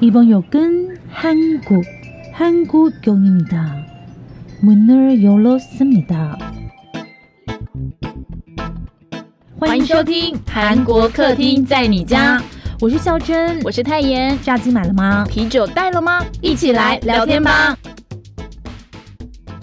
이번 역은 한국, 한국역입니다. 문을 열었습니다. 欢迎收听韩国客厅在你家，我是孝珍，我是泰妍。炸鸡买了吗？啤酒带了吗？一起来聊天吧。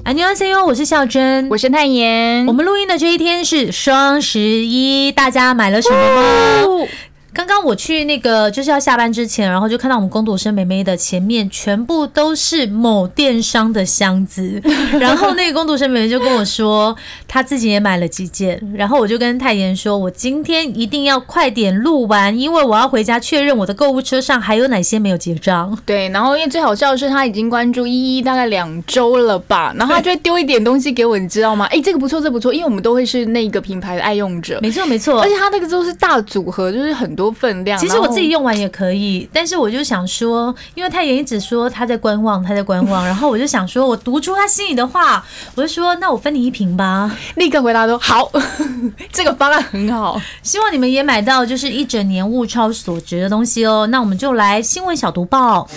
안녕하세요，我是孝珍，我是泰妍。我们录音的这一天是双十一，大家买了什么吗？ 刚刚我去那个就是要下班之前，然后就看到我们工读生妹妹的前面全部都是某电商的箱子，然后那个工读生妹妹就跟我说，她自己也买了几件，然后我就跟泰妍说，我今天一定要快点录完，因为我要回家确认我的购物车上还有哪些没有结账。对，然后因为最好笑的是，他已经关注依依大概两周了吧，然后他就会丢一点东西给我，你知道吗？哎，这个不错，这不错，因为我们都会是那个品牌的爱用者，没错没错，而且他那个都是大组合，就是很多。多分量，其实我自己用完也可以，但是我就想说，因为太妍一直说他在观望，他在观望，然后我就想说，我读出他心里的话，我就说，那我分你一瓶吧，立刻回答说好，这个方案很好，希望你们也买到就是一整年物超所值的东西哦。那我们就来新闻小读报，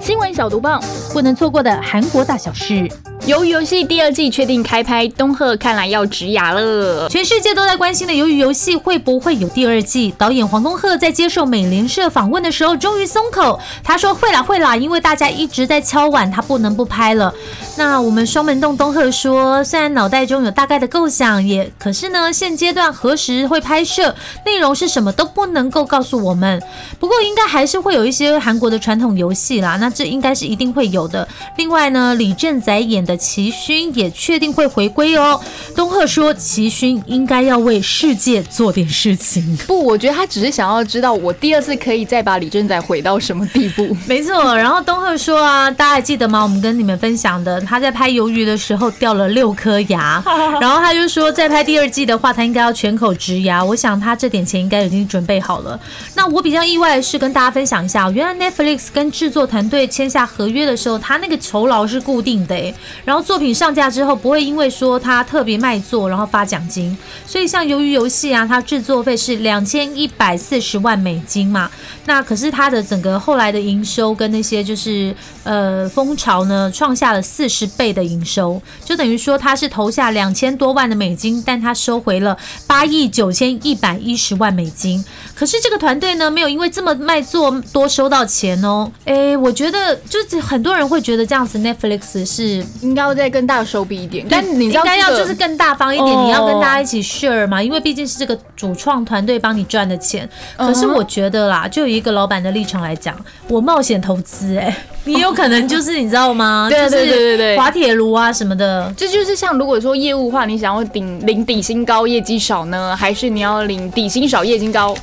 新闻小读报，不能错过的韩国大小事。鱿鱼游戏第二季确定开拍，东赫看来要植牙了。全世界都在关心的鱿鱼游戏会不会有第二季？导演黄东赫在接受美联社访问的时候，终于松口，他说会啦会啦，因为大家一直在敲碗，他不能不拍了。那我们双门洞东赫说，虽然脑袋中有大概的构想，也可是呢，现阶段何时会拍摄，内容是什么都不能够告诉我们。不过应该还是会有一些韩国的传统游戏啦，那这应该是一定会有的。另外呢，李正宰演的。齐勋也确定会回归哦。东赫说，齐勋应该要为世界做点事情。不，我觉得他只是想要知道我第二次可以再把李正宰毁到什么地步。没错。然后东赫说啊，大家还记得吗？我们跟你们分享的，他在拍鱿鱼的时候掉了六颗牙。然后他就说，在拍第二季的话，他应该要全口植牙。我想他这点钱应该已经准备好了。那我比较意外的是，跟大家分享一下，原来 Netflix 跟制作团队签下合约的时候，他那个酬劳是固定的然后作品上架之后，不会因为说它特别卖座，然后发奖金。所以像鱿鱼游戏啊，它制作费是两千一百四十万美金嘛。那可是它的整个后来的营收跟那些就是呃风潮呢，创下了四十倍的营收，就等于说它是投下两千多万的美金，但它收回了八亿九千一百一十万美金。可是这个团队呢，没有因为这么卖座多收到钱哦。诶，我觉得就是很多人会觉得这样子，Netflix 是。应该要再更大手笔一点，但你应该要就是更大方一点，你要跟大家一起 share 嘛，因为毕竟是这个主创团队帮你赚的钱。可是我觉得啦，就以一个老板的立场来讲，我冒险投资，哎，你有可能就是你知道吗？对对对对对，滑铁卢啊什么的，这就是像如果说业务话，你想要顶领底薪高业绩少呢，还是你要领底薪少业绩高？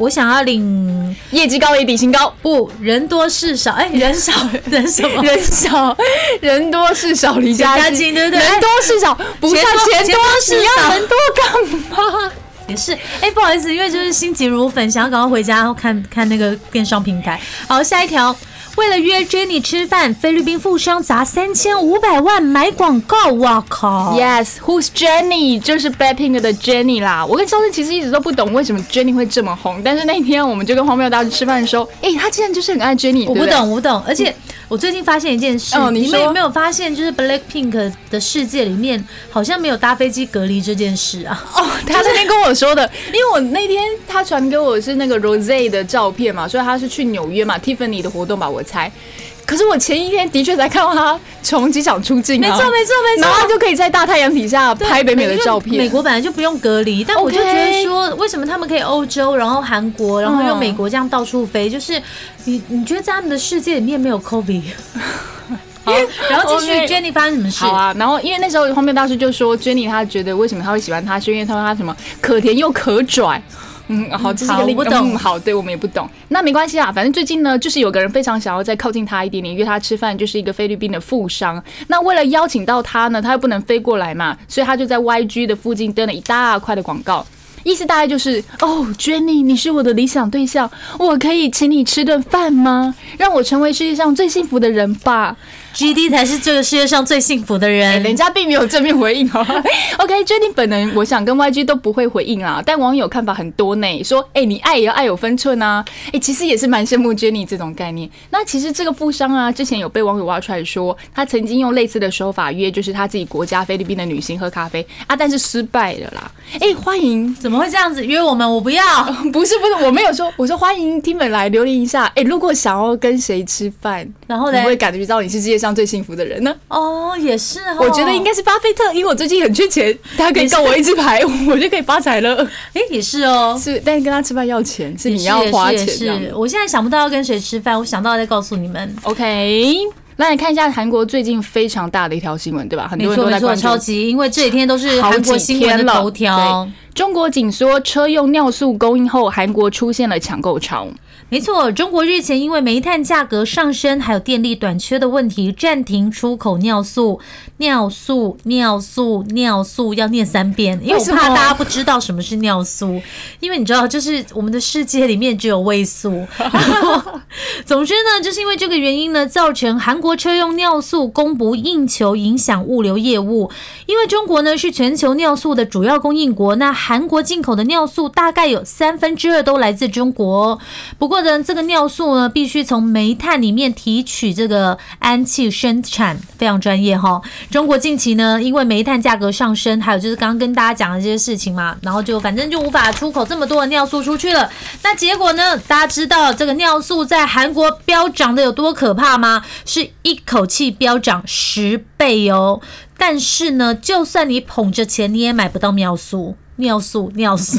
我想要领业绩高也底薪高，不人多事少，哎，人少人什么？人少 人多事少离家近，对不对？人多事少不算钱多事少，人多干嘛？也是，哎，不好意思，因为就是心急如焚，想要赶快回家，然后看看那个电商平台。好，下一条。为了约 Jenny 吃饭，菲律宾富商砸三千五百万买广告，哇靠！Yes，Who's Jenny？就是 Blackpink 的 Jenny 啦。我跟肖申其实一直都不懂为什么 Jenny 会这么红，但是那天我们就跟荒谬大师吃饭的时候，哎，他竟然就是很爱 Jenny。我不懂，我不懂，而且。我最近发现一件事，你们有没有发现，就是 Black Pink 的世界里面好像没有搭飞机隔离这件事啊？哦，他那天跟我说的，因为我那天他传给我是那个 Rose 的照片嘛，所以他是去纽约嘛，Tiffany 的活动吧，我猜。可是我前一天的确才看到他从机场出境，啊。没错没错没错，然后就可以在大太阳底下拍北美的照片。美国本来就不用隔离，但我就觉得说，为什么他们可以欧洲，然后韩国，然后又美国这样到处飞？就是你你觉得在他们的世界里面没有 COVID？好，然后继续 Jenny 发生什么事？好啊，然后因为那时候荒谬大师就说 Jenny 他觉得为什么他会喜欢他，是因为他说他什么可甜又可拽。嗯，好，这是个不懂。好，对我们也不懂。那没关系啊，反正最近呢，就是有个人非常想要再靠近他一点点，约他吃饭，就是一个菲律宾的富商。那为了邀请到他呢，他又不能飞过来嘛，所以他就在 YG 的附近登了一大块的广告，意思大概就是：哦，Jenny，你是我的理想对象，我可以请你吃顿饭吗？让我成为世界上最幸福的人吧。GD 才是这个世界上最幸福的人。人家并没有正面回应哦。OK，决定本人，我想跟 YG 都不会回应啦。但网友看法很多呢，说，哎，你爱也要爱有分寸啊。哎，其实也是蛮羡慕 Jenny 这种概念。那其实这个富商啊，之前有被网友挖出来说，他曾经用类似的手法约，就是他自己国家菲律宾的女星喝咖啡啊，但是失败了啦。哎，欢迎，怎么会这样子约我们？我不要，不是不是，我没有说，我说欢迎听本来留言一下。哎，如果想要跟谁吃饭，然后呢，会感觉到你是世界上最幸福的人呢？哦，也是，我觉得应该是巴菲特，因为我最近很缺钱，他可以告我一支牌，我就可以发财了。哎，也是哦，是，但是跟他吃饭要钱，是你要花钱。是，我现在想不到要跟谁吃饭，我想到再告诉你们。OK，来看一下韩国最近非常大的一条新闻，对吧？很多人都在关注，超级，因为这几天都是韩国新闻的头条。中国紧缩车用尿素供应后，韩国出现了抢购潮。没错，中国日前因为煤炭价格上升，还有电力短缺的问题，暂停出口尿素。尿素，尿素，尿素，要念三遍，因为我怕大家不知道什么是尿素。因为你知道，就是我们的世界里面只有胃素。总之呢，就是因为这个原因呢，造成韩国车用尿素供不应求，影响物流业务。因为中国呢是全球尿素的主要供应国，那韩国进口的尿素大概有三分之二都来自中国。不过这个尿素呢必须从煤炭里面提取这个氨气生产，非常专业哈。中国近期呢，因为煤炭价格上升，还有就是刚刚跟大家讲的这些事情嘛，然后就反正就无法出口这么多的尿素出去了。那结果呢，大家知道这个尿素在韩国飙涨的有多可怕吗？是一口气飙涨十倍哦。但是呢，就算你捧着钱，你也买不到尿素，尿素，尿素。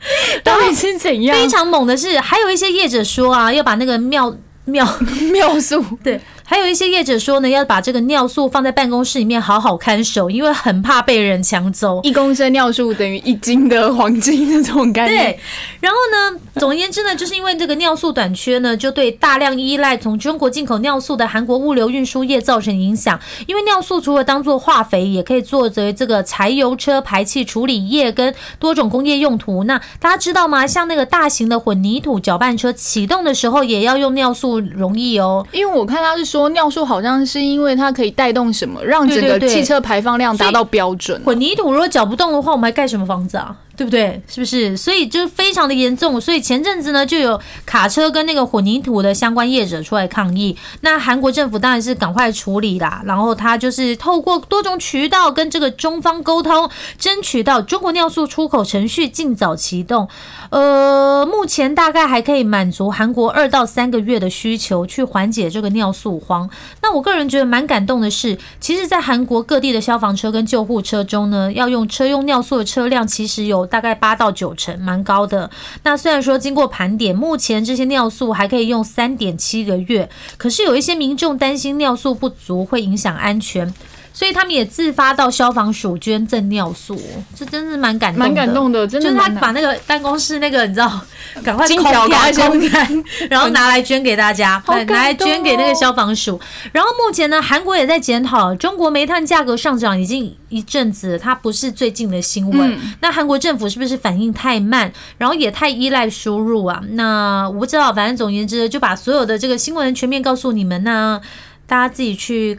到底是怎样？非常猛的是，还有一些业者说啊，要把那个尿尿尿 素对。还有一些业者说呢，要把这个尿素放在办公室里面好好看守，因为很怕被人抢走。一公升尿素等于一斤的黄金的这种概念。对，然后呢，总而言之呢，就是因为这个尿素短缺呢，就对大量依赖从中国进口尿素的韩国物流运输业造成影响。因为尿素除了当做化肥，也可以作为这个柴油车排气处理液跟多种工业用途。那大家知道吗？像那个大型的混凝土搅拌车启动的时候，也要用尿素溶液哦。因为我看他是说。尿素好像是因为它可以带动什么，让整个汽车排放量达到标准。混凝土如果搅不动的话，我们还盖什么房子啊？对不对？是不是？所以就非常的严重。所以前阵子呢，就有卡车跟那个混凝土的相关业者出来抗议。那韩国政府当然是赶快处理啦。然后他就是透过多种渠道跟这个中方沟通，争取到中国尿素出口程序尽早启动。呃，目前大概还可以满足韩国二到三个月的需求，去缓解这个尿素荒。那我个人觉得蛮感动的是，其实，在韩国各地的消防车跟救护车中呢，要用车用尿素的车辆其实有。大概八到九成，蛮高的。那虽然说经过盘点，目前这些尿素还可以用三点七个月，可是有一些民众担心尿素不足会影响安全。所以他们也自发到消防署捐赠尿素，这真是蛮感动蛮感动的，真的。就是他把那个办公室那个你知道，赶快空开公开，然后拿来捐给大家，拿来捐给那个消防署。然后目前呢，韩国也在检讨中国煤炭价格上涨已经一阵子，它不是最近的新闻。那韩国政府是不是反应太慢，然后也太依赖输入啊？那我不知道，反正总而言之，就把所有的这个新闻全面告诉你们那大家自己去。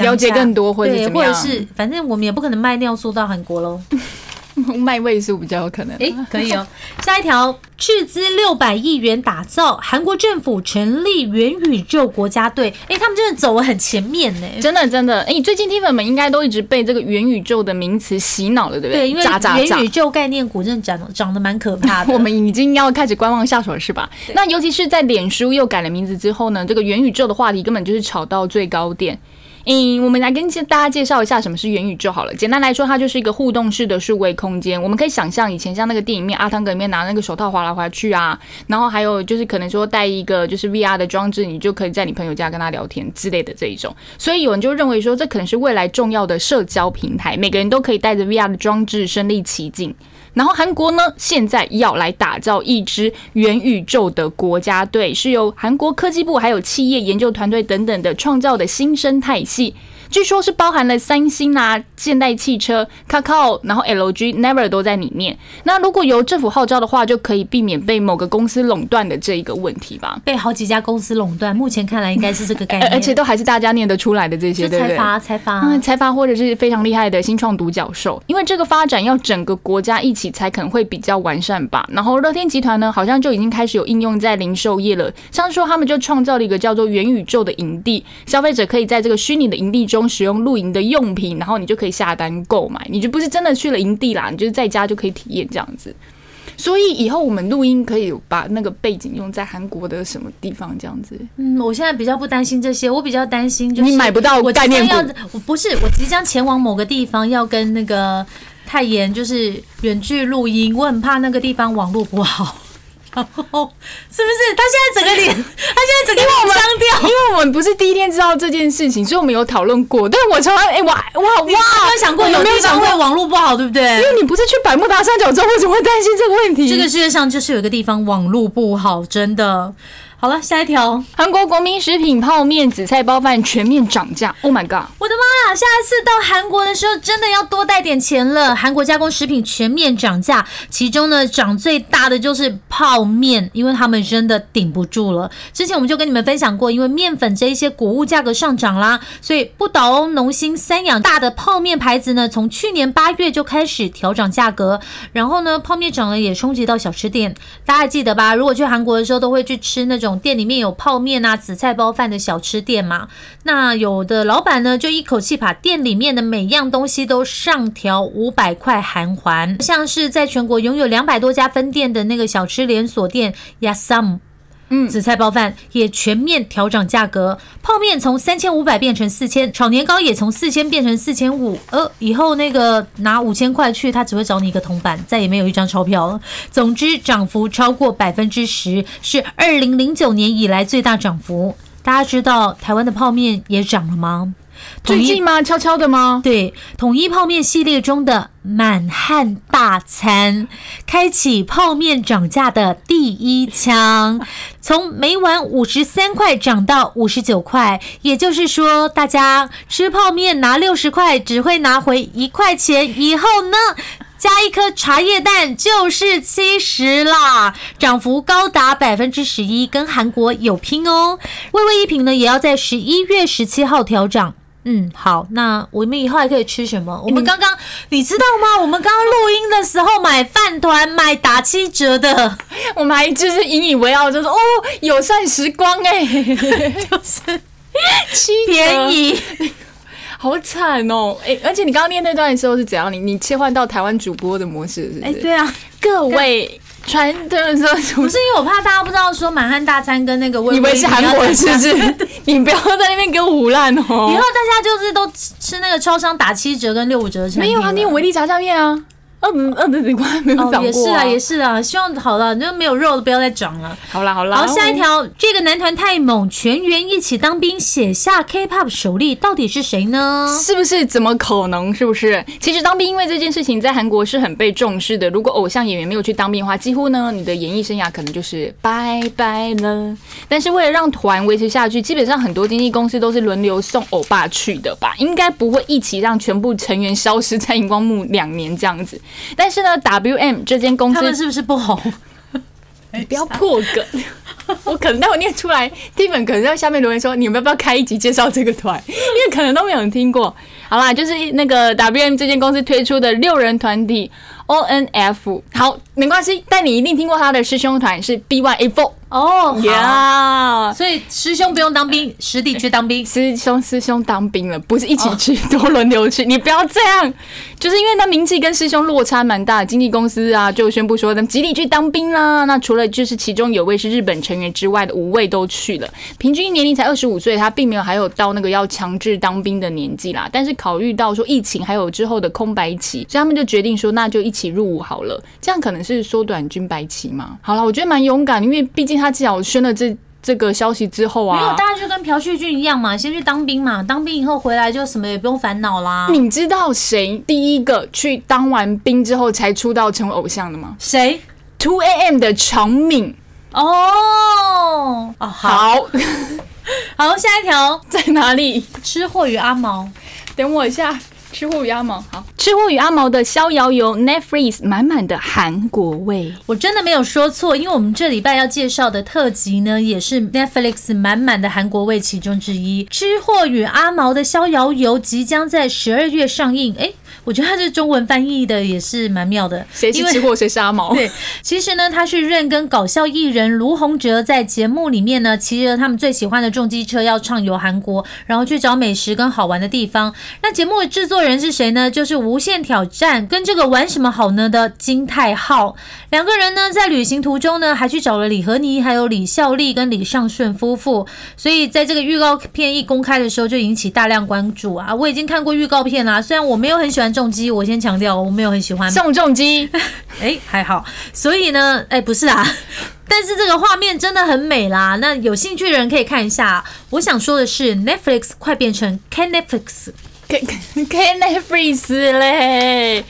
了解更多或者怎么样？或者是反正我们也不可能卖尿素到韩国喽，卖位数比较有可能。哎，可以哦。下一条，斥资六百亿元打造韩国政府成立元宇宙国家队。哎，他们真的走得很前面呢，真的真的。哎，最近听粉们应该都一直被这个元宇宙的名词洗脑了，对不对？对，因为元宇宙概念股真的长长得蛮可怕的。我们已经要开始观望下手了，是吧？那尤其是在脸书又改了名字之后呢，这个元宇宙的话题根本就是炒到最高点。嗯，我们来跟大家介绍一下什么是元宇宙好了。简单来说，它就是一个互动式的数位空间。我们可以想象以前像那个电影面阿汤哥里面拿那个手套滑来滑去啊，然后还有就是可能说带一个就是 VR 的装置，你就可以在你朋友家跟他聊天之类的这一种。所以有人就认为说，这可能是未来重要的社交平台，每个人都可以带着 VR 的装置身临其境。然后韩国呢，现在要来打造一支元宇宙的国家队，是由韩国科技部还有企业研究团队等等的创造的新生态系。据说是包含了三星啊、现代汽车、Kakao，然后 LG、Never 都在里面。那如果由政府号召的话，就可以避免被某个公司垄断的这一个问题吧。被好几家公司垄断，目前看来应该是这个概念，而且都还是大家念得出来的这些，对不对？财阀，财阀，嗯，财阀或者是非常厉害的新创独角兽。因为这个发展要整个国家一起才可能会比较完善吧。然后乐天集团呢，好像就已经开始有应用在零售业了。像是说他们就创造了一个叫做元宇宙的营地，消费者可以在这个虚拟的营地中使用露营的用品，然后你就可以下单购买，你就不是真的去了营地啦，你就是在家就可以体验这样子。所以以后我们录音可以把那个背景用在韩国的什么地方这样子？嗯，我现在比较不担心这些，我比较担心就是你买不到我概念股要，我不是我即将前往某个地方，要跟那个泰妍就是远距录音，我很怕那个地方网络不好。然后是不是他现在整个脸，他现在整个脸僵掉？因为我们不是第一天知道这件事情，所以我们有讨论过。但是我从来哎哇哇哇，你有没有想过有地方没有想过会网络不好，对不对？因为你不是去百慕达三角洲，为什么会担心这个问题？这个世界上就是有一个地方网络不好，真的。好了，下一条。韩国国民食品泡面、紫菜包饭全面涨价，Oh my god！我的妈呀！下一次到韩国的时候，真的要多带点钱了。韩国加工食品全面涨价，其中呢涨最大的就是泡面，因为他们真的顶不住了。之前我们就跟你们分享过，因为面粉这一些谷物价格上涨啦，所以不倒翁、农心、三养大的泡面牌子呢，从去年八月就开始调涨价格。然后呢，泡面涨了也冲击到小吃店，大家还记得吧？如果去韩国的时候，都会去吃那种店里面有泡面啊、紫菜包饭的小吃店嘛。那有的老板呢，就一口气把店里面的每样东西都上调五百块韩环，像是在全国拥有两百多家分店的那个小吃连锁店 Yasam。嗯紫菜包饭也全面调整价格，泡面从三千五百变成四千，炒年糕也从四千变成四千五。呃，以后那个拿五千块去，他只会找你一个铜板，再也没有一张钞票了。总之，涨幅超过百分之十，是二零零九年以来最大涨幅。大家知道台湾的泡面也涨了吗？最近吗？悄悄的吗？对，统一泡面系列中的满汉大餐，开启泡面涨价的第一枪，从每碗五十三块涨到五十九块，也就是说，大家吃泡面拿六十块，只会拿回一块钱，以后呢？加一颗茶叶蛋就是七十啦，涨幅高达百分之十一，跟韩国有拼哦。味味一品呢，也要在十一月十七号调涨。嗯，好，那我们以后还可以吃什么？我们刚刚你知道吗？我们刚刚录音的时候买饭团买打七折的，我们还就是引以为傲，就说哦，友善时光哎、就是七便宜。好惨哦！哎、而且你刚刚念那段的时候是怎样？你你切换到台湾主播的模式是不是？哎，对啊，各位传的时候不是因为我怕大家不知道说满汉大餐跟那个微以为是韩国人是不是？你不要在那边给我胡乱哦！以后大家就是都吃吃那个超商打七折跟六五折的产品没有啊，你有维力炸酱面啊？二十二十几块没有涨过、哦，也是啊，也是啊，希望好了，就没有肉的不要再涨了。好啦好啦，好，下一条，这个男团太猛，全员一起当兵，写下 K-pop 首例，到底是谁呢？是不是？怎么可能？是不是？其实当兵因为这件事情在韩国是很被重视的。如果偶像演员没有去当兵的话，几乎呢你的演艺生涯可能就是拜拜了。但是为了让团维持下去，基本上很多经纪公司都是轮流送欧巴去的吧？应该不会一起让全部成员消失在荧光幕两年这样子。但是呢，WM 这间公司他们是不是不红？你不要破梗，我可能待会念出来，Tiffany 可能在下面留言说，你们要不要开一集介绍这个团？因为可能都没有人听过。好啦，就是那个 WM 这间公司推出的六人团体 ONF。好，没关系，但你一定听过他的师兄团是 B1A4。哦，好，呀，所以师兄不用当兵，师弟去当兵。师兄师兄当兵了，不是一起去，多轮流去。你不要这样，就是因为他名气跟师兄落差蛮大的，经纪公司啊就宣布说，他们集体去当兵啦。那除了就是其中有位是日本成员之外的五位都去了，平均年龄才二十五岁，他并没有还有到那个要强制当兵的年纪啦。但是考虑到说疫情还有之后的空白期，所以他们就决定说，那就一起入伍好了。这样可能是缩短军白期嘛。好了，我觉得蛮勇敢，因为毕竟他至少宣了这这个消息之后啊，没有，大家就跟朴叙俊一样嘛，先去当兵嘛，当兵以后回来就什么也不用烦恼啦。你知道谁第一个去当完兵之后才出道成为偶像的吗谁？？Two AM 的长敏。哦哦，好，好，下一条，在哪里？吃货与阿毛。等我一下。吃货与阿毛，好，吃货与阿毛的逍遥游 Netflix 满满的韩国味，我真的没有说错，因为我们这礼拜要介绍的特辑呢，也是 Netflix 满满的韩国味其中之一。吃货与阿毛的逍遥游即将在十二月上映，哎。我觉得他这中文翻译的也是蛮妙的。谁是吃货，谁是阿毛？对，其实呢，他是认跟搞笑艺人卢洪哲在节目里面呢，骑着他们最喜欢的重机车要畅游韩国，然后去找美食跟好玩的地方。那节目的制作人是谁呢？就是《无限挑战》跟这个玩什么好呢的金泰浩两个人呢，在旅行途中呢，还去找了李和妮、还有李孝利跟李尚顺夫妇。所以在这个预告片一公开的时候，就引起大量关注啊！我已经看过预告片啦，虽然我没有很喜欢。重机，我先强调，我没有很喜欢送重机，哎，还好。所以呢，哎，不是啊，但是这个画面真的很美啦。那有兴趣的人可以看一下。我想说的是，Netflix 快变成 K Netflix，K K Netflix 嘞。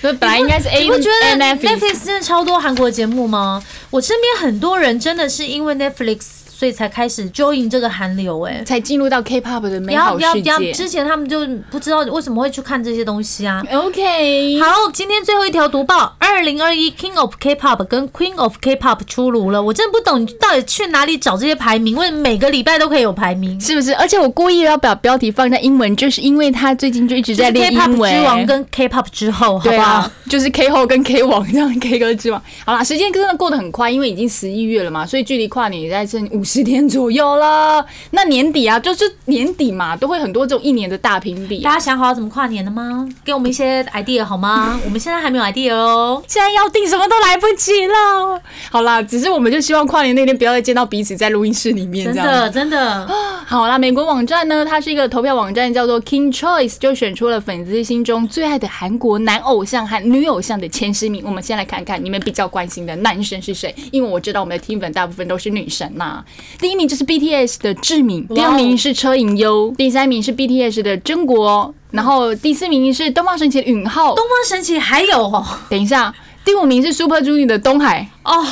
所以本来应该是 A，你不觉得 Netflix 真的超多韩国节目吗？我身边很多人真的是因为 Netflix。所以才开始 join 这个韩流，哎，才进入到 K-pop 的美好世界。之前他们就不知道为什么会去看这些东西啊。OK，好，今天最后一条读报：二零二一 King of K-pop 跟 Queen of K-pop 出炉了。我真的不懂，到底去哪里找这些排名？为什么每个礼拜都可以有排名？是不是？而且我故意要把标题放在英文，就是因为他最近就一直在练英文。之王跟 K-pop 之后，好不好？就是 K 后跟 K 王这样，K 歌之王。好啦，时间真的过得很快，因为已经十一月了嘛，所以距离跨年也在剩五十天左右。好了，那年底啊，就是年底嘛，都会很多这种一年的大评比。大家想好怎么跨年了吗？给我们一些 idea 好吗？我们现在还没有 idea 哦，现在要定什么都来不及了。好啦，只是我们就希望跨年那天不要再见到彼此在录音室里面。真的，真的。好啦，美国网站呢，它是一个投票网站，叫做 King Choice，就选出了粉丝心中最爱的韩国男偶像和女偶像的前十名。我们先来看看你们比较关心的男神是谁，因为我知道我们的听粉大部分都是女神呐。第一名就是。BTS 的志敏，第二名是车银优，第三名是 BTS 的真国，然后第四名是东方神起的允浩。东方神起还有哦，等一下，第五名是 Super Junior 的东海哦，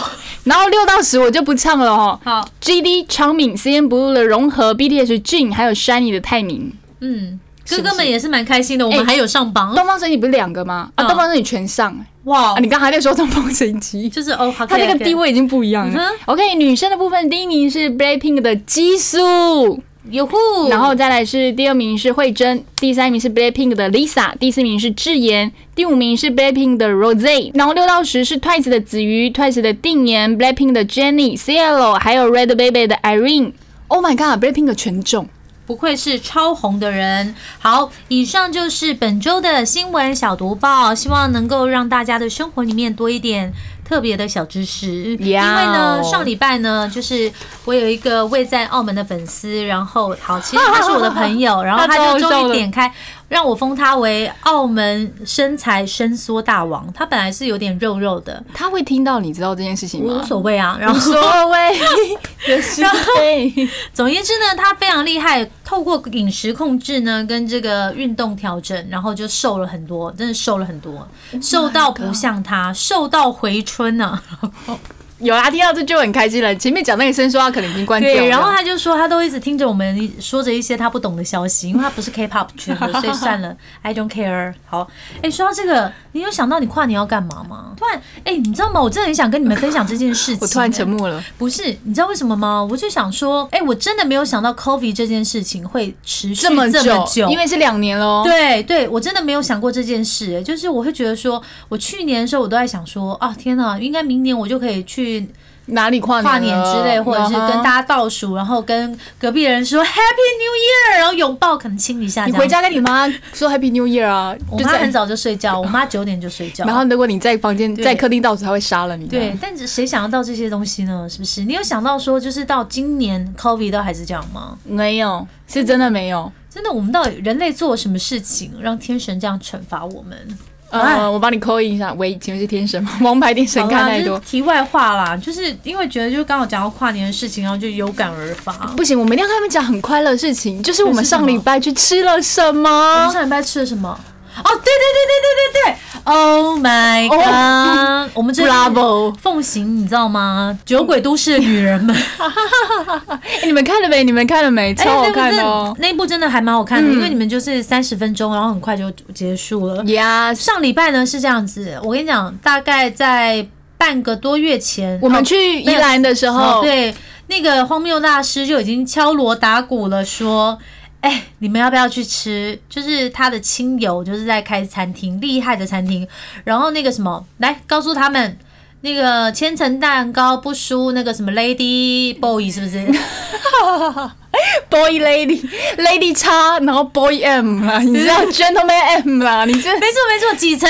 然后六到十我就不唱了哦。好，GD 昌敏，CN Blue 的融合，BTS Jin，还有 Shiny 的泰明。嗯，哥哥们也是蛮开心的，我们还有上榜。东方神起不是两个吗？啊，东方神起全上。哇，你刚还在说东方神起，就是哦，他那个地位已经不一样了。OK，女生的部分，第一名是 Blackpink 的激素，然后，再来是第二名是慧珍，第三名是 BLACKPINK 的 Lisa，第四名是智妍，第五名是 BLACKPINK 的 Rose，然后六到十是 TWICE 的子瑜，TWICE 的定妍，BLACKPINK 的 Jenny，CLO 还有 RED BABY 的 Irene。Oh my god，BLACKPINK 的权重不愧是超红的人。好，以上就是本周的新闻小读报，希望能够让大家的生活里面多一点。特别的小知识，因为呢，上礼拜呢，就是我有一个位在澳门的粉丝，然后好，其实他是我的朋友，然后他就终于点开让我封他为澳门身材伸缩大王。他本来是有点肉肉的，他会听到你知道这件事情吗？无所谓啊，然后无所谓，然后总言之呢，他非常厉害，透过饮食控制呢，跟这个运动调整，然后就瘦了很多，真的瘦了很多，瘦到不像他，瘦到回。春呢？有啊，听到这就很开心了。前面讲那个声说话可能已经关掉了，对然后他就说他都一直听着我们说着一些他不懂的消息，因为他不是 K-pop 圈的，所以算了，I don't care。好，哎，说到这个，你有想到你跨年要干嘛吗？突然，哎，你知道吗？我真的很想跟你们分享这件事情。我突然沉默了。不是，你知道为什么吗？我就想说，哎，我真的没有想到 COVID 这件事情会持续这么久，因为是两年喽。对对，我真的没有想过这件事。就是我会觉得说，我去年的时候我都在想说，啊，天哪，应该明年我就可以去。哪里跨跨年之类，或者是跟大家倒数，然后跟隔壁人说 Happy New Year，然后拥抱，可能亲一下。你回家跟你妈说 Happy New Year 啊？我妈很早就睡觉，我妈九点就睡觉。然后如果你在房间、在客厅倒数，她会杀了你。对，但谁想得到这些东西呢？是不是？你有想到说，就是到今年 COVID 都还是这样吗？没有，是真的没有。真的，我们到底人类做了什么事情，让天神这样惩罚我们？呃，我帮你扣一下。喂，请问是天神吗？王牌天神看太多。题外话啦，就是因为觉得，就刚好讲到跨年的事情，然后就有感而发。不行，我们一定要跟他们讲很快乐的事情，就是我们上礼拜去吃了什么。我们上礼拜吃了什么？哦，对对对对对对对，Oh my god！、我们这奉行，你知道吗？酒鬼都市的女人们，哎，你们看了没？你们看了没？超好看哦的！那一部真的还蛮好看的，嗯因为你们就是三十分钟，然后很快就结束了。呀，上礼拜呢是这样子，我跟你讲，大概在半个多月前，我们哦去宜兰的时候，哦，对，那个荒谬大师就已经敲锣打鼓了，说。哎，你们要不要去吃？就是他的亲友，就是在开餐厅，厉害的餐厅。然后那个什么，来告诉他们，那个千层蛋糕不输那个什么 Lady Boy，是不是？boy lady lady 叉，然后 boy M 啦，你知道 gentleman M 啦，你这没错没错，几层？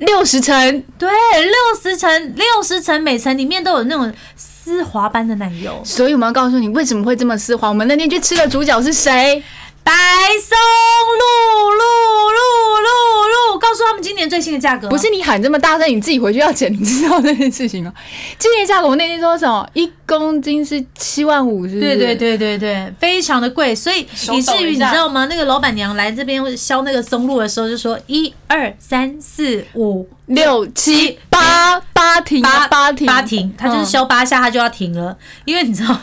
六十层，对，六十层，六十层，每层里面都有那种丝滑般的奶油。所以我们要告诉你为什么会这么丝滑。我们那天去吃的主角是谁？白松露露露露露，告诉他们今年最新的价格。不是你喊这么大声，你自己回去要剪，你知道这件事情吗？今年价格我那天说什么？一公斤是七万五，是？对对对对对，非常的贵，所以手以至于你知道吗？那个老板娘来这边削那个松露的时候，就说一二三四五六七八八停啊八八停八停，她就是嗯削八下，她就要停了，因为你知道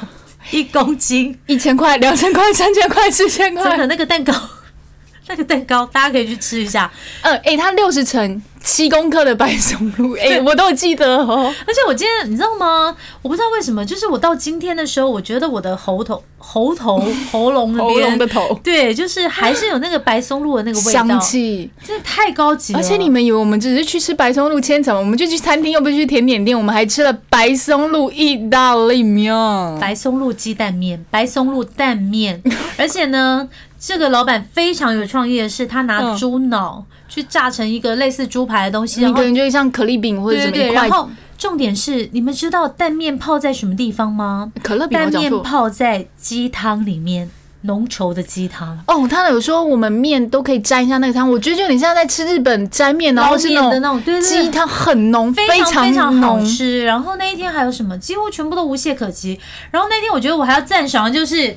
一公斤一千块、两千块、三千块、四千块。真的那个蛋糕，那个蛋糕大家可以去吃一下。嗯，哎、它六十层七公克的白松露，哎、我都记得哦。而且我今天你知道吗？我不知道为什么，就是我到今天的时候，我觉得我的喉头、喉头、喉咙那喉边咙的头，对，就是还是有那个白松露的那个味道，香气。真的太高级了。而且你们以为我们只是去吃白松露千层，我们就去餐厅，又不是去甜点店，我们还吃了白松露意大利面。白松露鸡蛋面、白松露蛋面，而且呢，这个老板非常有创意的是，他拿嗯猪脑去炸成一个类似猪排的东西，然后你可能就像可丽饼或者什么一块然后重点是，你们知道蛋面泡在什么地方吗？可乐蛋面。泡在鸡汤里面，浓稠的鸡汤。哦，他有说我们面都可以沾一下那个汤，我觉得就有点像在吃日本沾面，然后是那那种，鸡汤很浓，非常常非常好。吃。然后那一天还有什么，几乎全部都无懈可击。然后那天我觉得我还要赞赏，的就是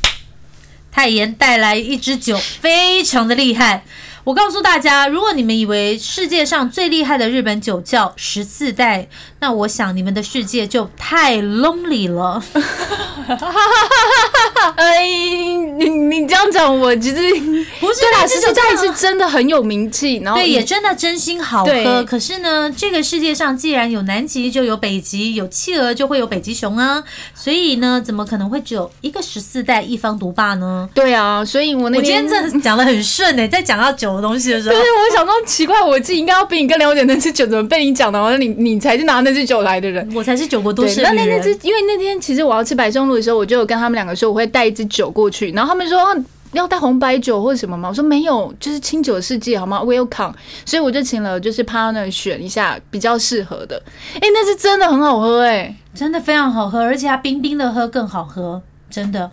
太妍带来一支酒，非常的厉害。我告诉大家，如果你们以为世界上最厉害的日本酒叫十四代，那我想你们的世界就太 lonely 了。哎，你你这样讲，我其实不是对啦，十四代是真的很有名气，然后对，也真的真心好喝。可是呢，这个世界上既然有南极，就有北极；有企鹅，就会有北极熊啊。所以呢，怎么可能会只有一个十四代一方独霸呢？对啊，所以我那我今天天真的讲的很顺诶、在讲到酒的东西的时候对，，我想说奇怪，我自己应该要比你更了解那支酒，怎么被你讲的？好像你你才是拿那支酒来的人。我才是酒国都对，市那那那支，因为那天其实我要吃白松露的时候，我就有跟他们两个说我会带一支酒过去，然后他们说。啊要带红白酒或者什么吗？我说没有，就是清酒世界好吗？Welcome，所以我就请了就是 partner 选一下比较适合的。哎、那是真的很好喝哎、真的非常好喝，而且它冰冰的喝更好喝，真的。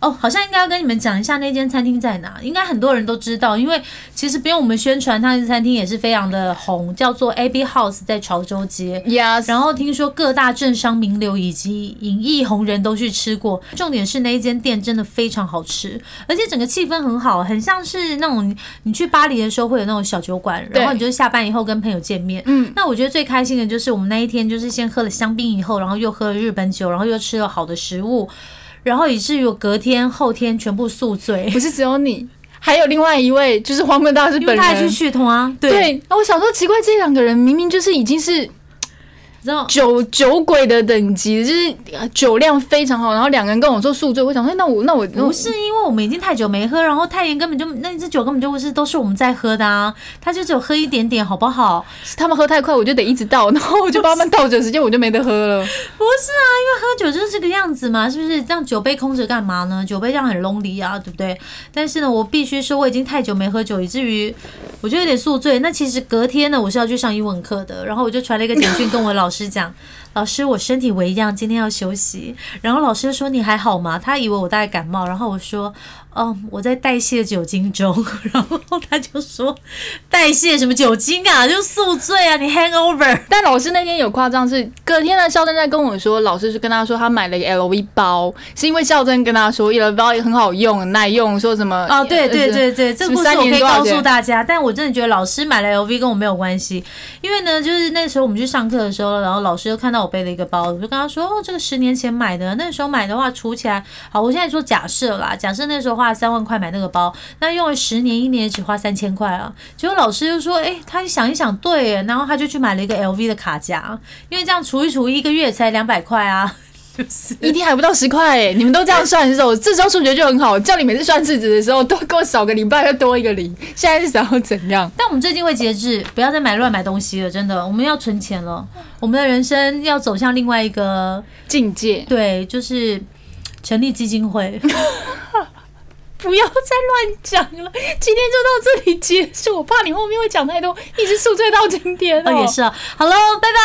哦，好像应该要跟你们讲一下那间餐厅在哪，应该很多人都知道，因为其实不用我们宣传，它的餐厅也是非常的红，叫做 AB House，在潮州街。Yes，然后听说各大政商名流以及影艺红人都去吃过，重点是那一间店真的非常好吃，而且整个气氛很好，很像是那种你去巴黎的时候会有那种小酒馆，然后你就下班以后跟朋友见面。嗯，那我觉得最开心的就是我们那一天就是先喝了香槟以后，然后又喝了日本酒，然后又吃了好的食物，然后以至于我隔天后天全部宿醉，不是只有你，还有另外一位就是黄门大师本因为他还去人。续通啊，对，我小时候奇怪，这两个人明明就是已经是酒酒鬼的等级，就是呃酒量非常好，然后两个人跟我说宿醉，我想说那我那我那我不是因为我们已经太久没喝，然后太妍根本就那一支酒根本就不是都是我们在喝的啊，他就只有喝一点点，好不好？他们喝太快，我就得一直倒，然后我就帮他们倒酒，时间我就没得喝了。不是啊，因为喝酒就是这个样子嘛，是不是？这样酒杯空着干嘛呢？酒杯这样很 lonely 啊，对不对？但是呢，我必须说我已经太久没喝酒，以至于我就有点宿醉。那其实隔天呢，我是要去上英文课的，然后我就传了一个简讯跟我老师讲。老师，我身体为恙，今天要休息。然后老师说你还好吗？他以为我大概感冒，然后我说，哦，我在代谢酒精中。然后他就说，代谢什么酒精啊，就宿醉啊，你 hangover。但老师那天有夸张，是隔天呢，孝珍在跟我说，老师是跟他说他买了一个 LV 包，是因为孝珍跟他说 LV 包也很好用、很耐用，说什么哦，对对对对，这个故事我可以告诉大家。但我真的觉得老师买了 LV 跟我没有关系，因为呢，就是那时候我们去上课的时候，然后老师又看到我背了一个包，我就跟他说，哦，这个十年前买的，那时候买的话储起来，好，我现在说假设啦，假设那时候花了三万块买那个包，那用了十年，一年也只花三千块啊。结果老师就说，哎，他想一想，对，然后他就去买了一个 LV 的卡夹，因为这样除一除，一个月才两百块啊。一天还不到十块哎！你们都这样算的时候，这招数学就很好。叫你每次算日子的时候，都给我少个礼拜，又多一个零。现在是想要怎样？但我们最近会节制，不要再买乱买东西了。真的，我们要存钱了。我们的人生要走向另外一个境界。对，就是成立基金会。不要再乱讲了，今天就到这里结束。我怕你后面会讲太多，一直宿醉到今天。哦，也是啊。好了，拜拜。